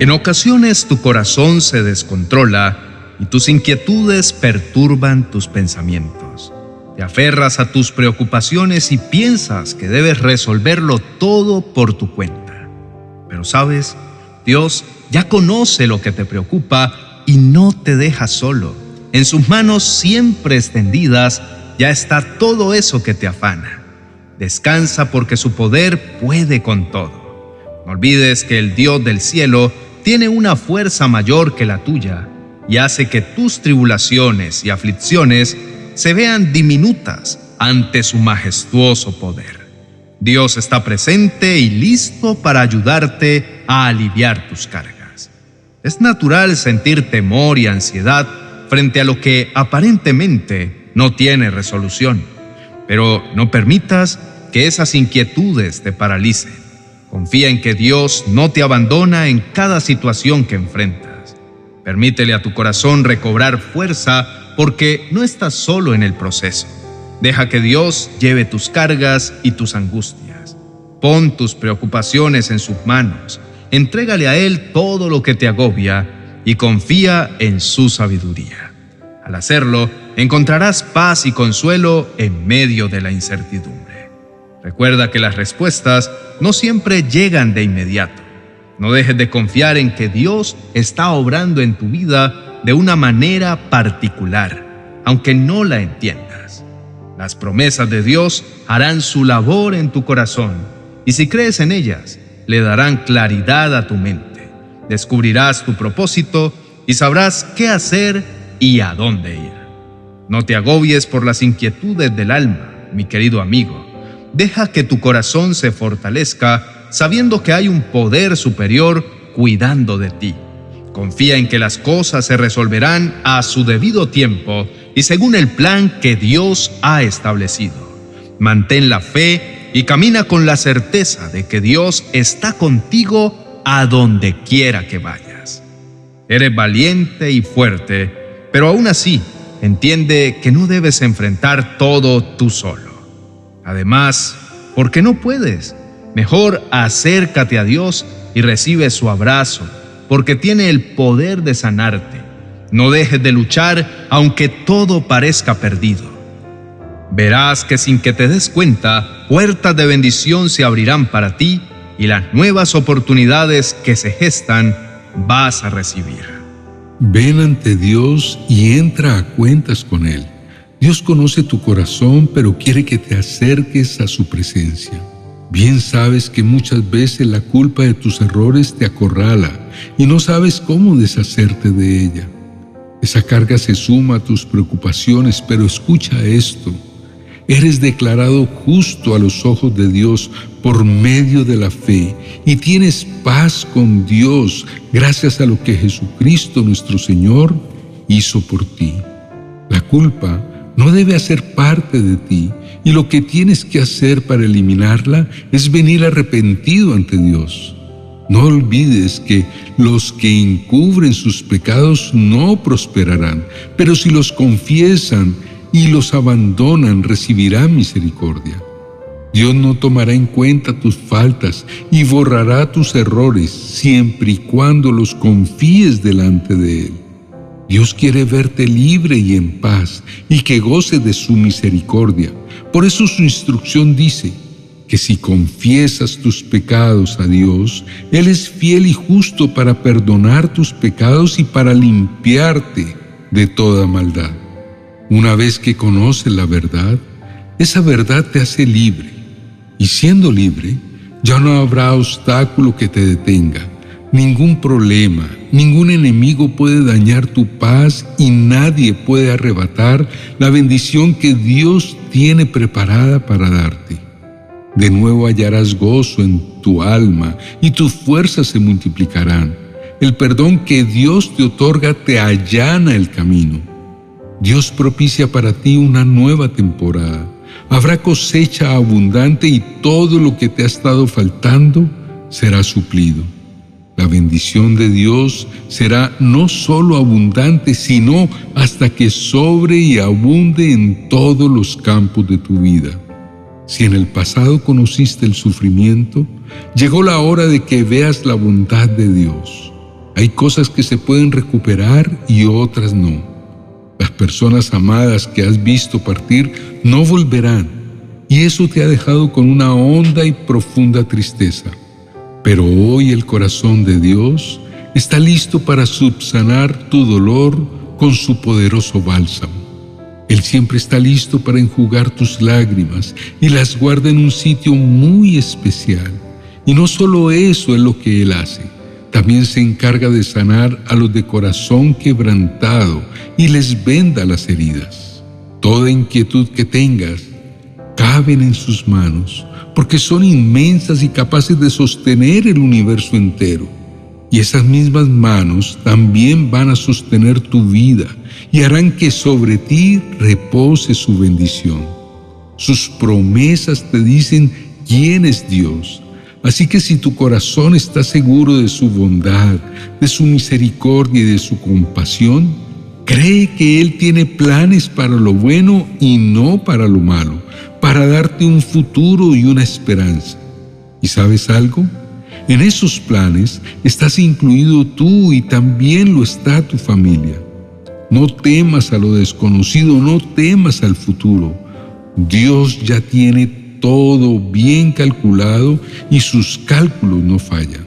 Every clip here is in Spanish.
En ocasiones tu corazón se descontrola y tus inquietudes perturban tus pensamientos. Te aferras a tus preocupaciones y piensas que debes resolverlo todo por tu cuenta. Pero sabes, Dios ya conoce lo que te preocupa y no te deja solo. En sus manos siempre extendidas ya está todo eso que te afana. Descansa porque su poder puede con todo. No olvides que el Dios del cielo tiene una fuerza mayor que la tuya y hace que tus tribulaciones y aflicciones se vean diminutas ante su majestuoso poder. Dios está presente y listo para ayudarte a aliviar tus cargas. Es natural sentir temor y ansiedad frente a lo que aparentemente no tiene resolución, pero no permitas que esas inquietudes te paralicen. Confía en que Dios no te abandona en cada situación que enfrentas. Permítele a tu corazón recobrar fuerza porque no estás solo en el proceso. Deja que Dios lleve tus cargas y tus angustias. Pon tus preocupaciones en sus manos. Entrégale a Él todo lo que te agobia y confía en su sabiduría. Al hacerlo, encontrarás paz y consuelo en medio de la incertidumbre. Recuerda que las respuestas no siempre llegan de inmediato. No dejes de confiar en que Dios está obrando en tu vida de una manera particular, aunque no la entiendas. Las promesas de Dios harán su labor en tu corazón y si crees en ellas, le darán claridad a tu mente. Descubrirás tu propósito y sabrás qué hacer y a dónde ir. No te agobies por las inquietudes del alma, mi querido amigo. Deja que tu corazón se fortalezca sabiendo que hay un poder superior cuidando de ti. Confía en que las cosas se resolverán a su debido tiempo y según el plan que Dios ha establecido. Mantén la fe y camina con la certeza de que Dios está contigo a donde quiera que vayas. Eres valiente y fuerte, pero aún así entiende que no debes enfrentar todo tú solo. Además, porque no puedes, mejor acércate a Dios y recibe su abrazo porque tiene el poder de sanarte. No dejes de luchar aunque todo parezca perdido. Verás que sin que te des cuenta, puertas de bendición se abrirán para ti y las nuevas oportunidades que se gestan vas a recibir. Ven ante Dios y entra a cuentas con Él. Dios conoce tu corazón, pero quiere que te acerques a su presencia. Bien sabes que muchas veces la culpa de tus errores te acorrala y no sabes cómo deshacerte de ella. Esa carga se suma a tus preocupaciones, pero escucha esto. Eres declarado justo a los ojos de Dios por medio de la fe y tienes paz con Dios gracias a lo que Jesucristo nuestro Señor hizo por ti. La culpa no debe hacer parte de ti y lo que tienes que hacer para eliminarla es venir arrepentido ante Dios. No olvides que los que encubren sus pecados no prosperarán, pero si los confiesan y los abandonan recibirán misericordia. Dios no tomará en cuenta tus faltas y borrará tus errores siempre y cuando los confíes delante de Él. Dios quiere verte libre y en paz y que goce de su misericordia. Por eso su instrucción dice que si confiesas tus pecados a Dios, Él es fiel y justo para perdonar tus pecados y para limpiarte de toda maldad. Una vez que conoces la verdad, esa verdad te hace libre. Y siendo libre, ya no habrá obstáculo que te detenga Ningún problema, ningún enemigo puede dañar tu paz y nadie puede arrebatar la bendición que Dios tiene preparada para darte. De nuevo hallarás gozo en tu alma y tus fuerzas se multiplicarán. El perdón que Dios te otorga te allana el camino. Dios propicia para ti una nueva temporada. Habrá cosecha abundante y todo lo que te ha estado faltando será suplido. La bendición de Dios será no solo abundante, sino hasta que sobre y abunde en todos los campos de tu vida. Si en el pasado conociste el sufrimiento, llegó la hora de que veas la bondad de Dios. Hay cosas que se pueden recuperar y otras no. Las personas amadas que has visto partir no volverán y eso te ha dejado con una honda y profunda tristeza. Pero hoy el corazón de Dios está listo para subsanar tu dolor con su poderoso bálsamo. Él siempre está listo para enjugar tus lágrimas y las guarda en un sitio muy especial. Y no solo eso es lo que Él hace también se encarga de sanar a los de corazón quebrantado y les venda las heridas. Toda inquietud que tengas caben en sus manos, porque son inmensas y capaces de sostener el universo entero. Y esas mismas manos también van a sostener tu vida y harán que sobre ti repose su bendición. Sus promesas te dicen quién es Dios Así que si tu corazón está seguro de su bondad, de su misericordia y de su compasión, cree que Él tiene planes para lo bueno y no para lo malo, para darte un futuro y una esperanza. ¿Y sabes algo? En esos planes estás incluido tú y también lo está tu familia. No temas a lo desconocido, no temas al futuro. Dios ya tiene todo bien calculado y sus cálculos no fallan.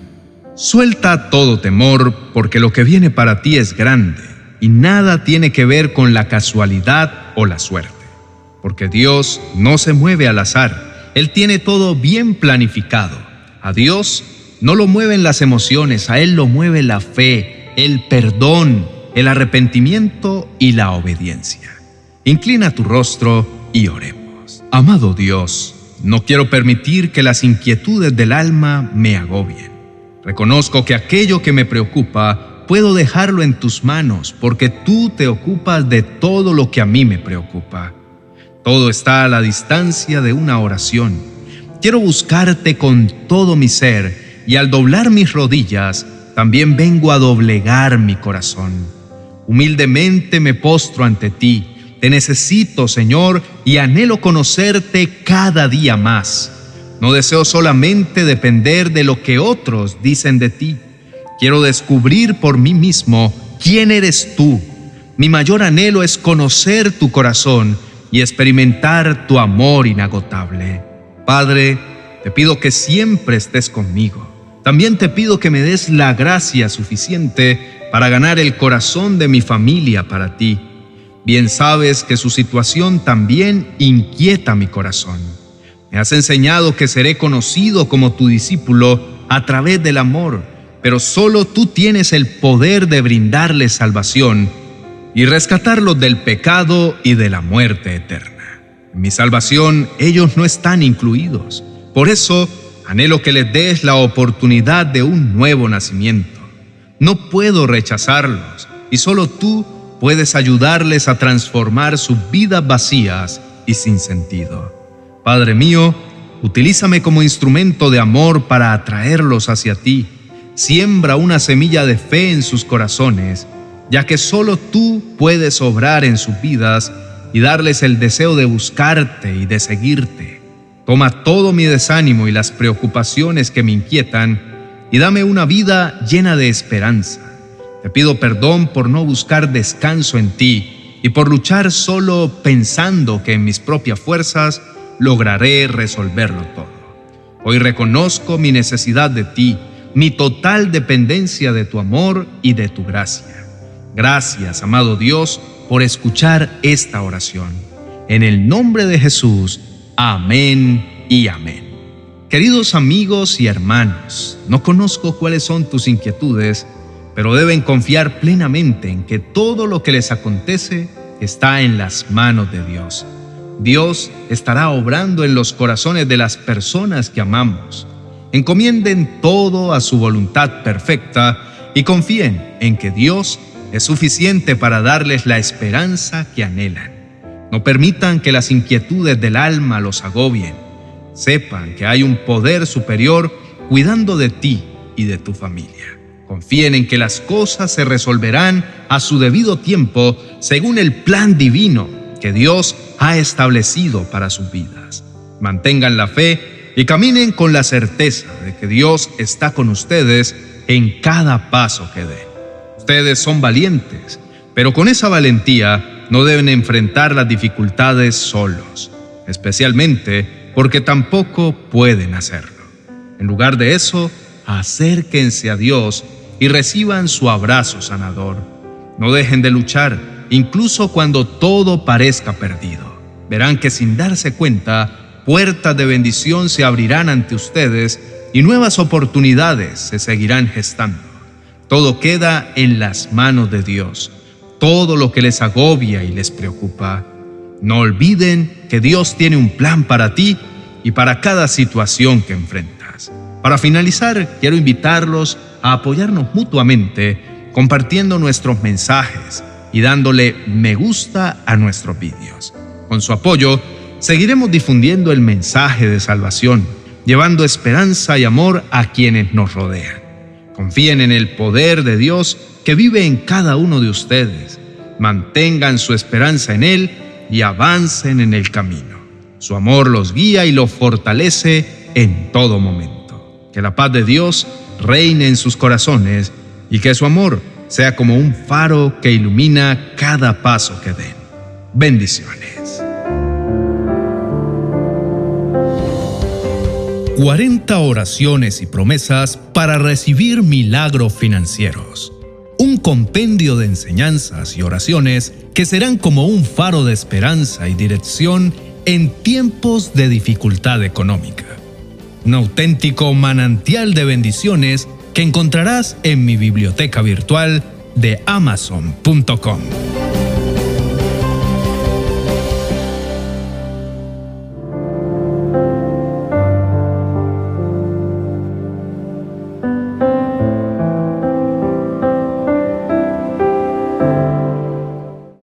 Suelta todo temor porque lo que viene para ti es grande y nada tiene que ver con la casualidad o la suerte. Porque Dios no se mueve al azar, Él tiene todo bien planificado. A Dios no lo mueven las emociones, a Él lo mueve la fe, el perdón, el arrepentimiento y la obediencia. Inclina tu rostro y oremos. Amado Dios, no quiero permitir que las inquietudes del alma me agobien. Reconozco que aquello que me preocupa puedo dejarlo en tus manos porque tú te ocupas de todo lo que a mí me preocupa. Todo está a la distancia de una oración. Quiero buscarte con todo mi ser y al doblar mis rodillas también vengo a doblegar mi corazón. Humildemente me postro ante ti te necesito, Señor, y anhelo conocerte cada día más. No deseo solamente depender de lo que otros dicen de ti. Quiero descubrir por mí mismo quién eres tú. Mi mayor anhelo es conocer tu corazón y experimentar tu amor inagotable. Padre, te pido que siempre estés conmigo. También te pido que me des la gracia suficiente para ganar el corazón de mi familia para ti Bien sabes que su situación también inquieta mi corazón. Me has enseñado que seré conocido como tu discípulo a través del amor, pero solo tú tienes el poder de brindarles salvación y rescatarlos del pecado y de la muerte eterna. En mi salvación ellos no están incluidos. Por eso anhelo que les des la oportunidad de un nuevo nacimiento. No puedo rechazarlos y solo tú puedes ayudarles a transformar sus vidas vacías y sin sentido. Padre mío, utilízame como instrumento de amor para atraerlos hacia ti. Siembra una semilla de fe en sus corazones, ya que solo tú puedes obrar en sus vidas y darles el deseo de buscarte y de seguirte. Toma todo mi desánimo y las preocupaciones que me inquietan y dame una vida llena de esperanza te pido perdón por no buscar descanso en ti y por luchar solo pensando que en mis propias fuerzas lograré resolverlo todo. Hoy reconozco mi necesidad de ti, mi total dependencia de tu amor y de tu gracia. Gracias, amado Dios, por escuchar esta oración. En el nombre de Jesús, amén y amén. Queridos amigos y hermanos, no conozco cuáles son tus inquietudes, pero deben confiar plenamente en que todo lo que les acontece está en las manos de Dios. Dios estará obrando en los corazones de las personas que amamos. Encomienden todo a su voluntad perfecta y confíen en que Dios es suficiente para darles la esperanza que anhelan. No permitan que las inquietudes del alma los agobien. Sepan que hay un poder superior cuidando de ti y de tu familia. Confíen en que las cosas se resolverán a su debido tiempo según el plan divino que Dios ha establecido para sus vidas. Mantengan la fe y caminen con la certeza de que Dios está con ustedes en cada paso que den. Ustedes son valientes, pero con esa valentía no deben enfrentar las dificultades solos, especialmente porque tampoco pueden hacerlo. En lugar de eso, acérquense a Dios y reciban su abrazo sanador. No dejen de luchar, incluso cuando todo parezca perdido. Verán que sin darse cuenta, puertas de bendición se abrirán ante ustedes y nuevas oportunidades se seguirán gestando. Todo queda en las manos de Dios. Todo lo que les agobia y les preocupa. No olviden que Dios tiene un plan para ti y para cada situación que enfrentas. Para finalizar, quiero invitarlos a apoyarnos mutuamente compartiendo nuestros mensajes y dándole me gusta a nuestros vídeos. Con su apoyo, seguiremos difundiendo el mensaje de salvación, llevando esperanza y amor a quienes nos rodean. Confíen en el poder de Dios que vive en cada uno de ustedes. Mantengan su esperanza en Él y avancen en el camino. Su amor los guía y los fortalece en todo momento. Que la paz de Dios reine en sus corazones y que su amor sea como un faro que ilumina cada paso que den. Bendiciones. 40 oraciones y promesas para recibir milagros financieros. Un compendio de enseñanzas y oraciones que serán como un faro de esperanza y dirección en tiempos de dificultad económica. Un auténtico manantial de bendiciones que encontrarás en mi biblioteca virtual de amazon.com.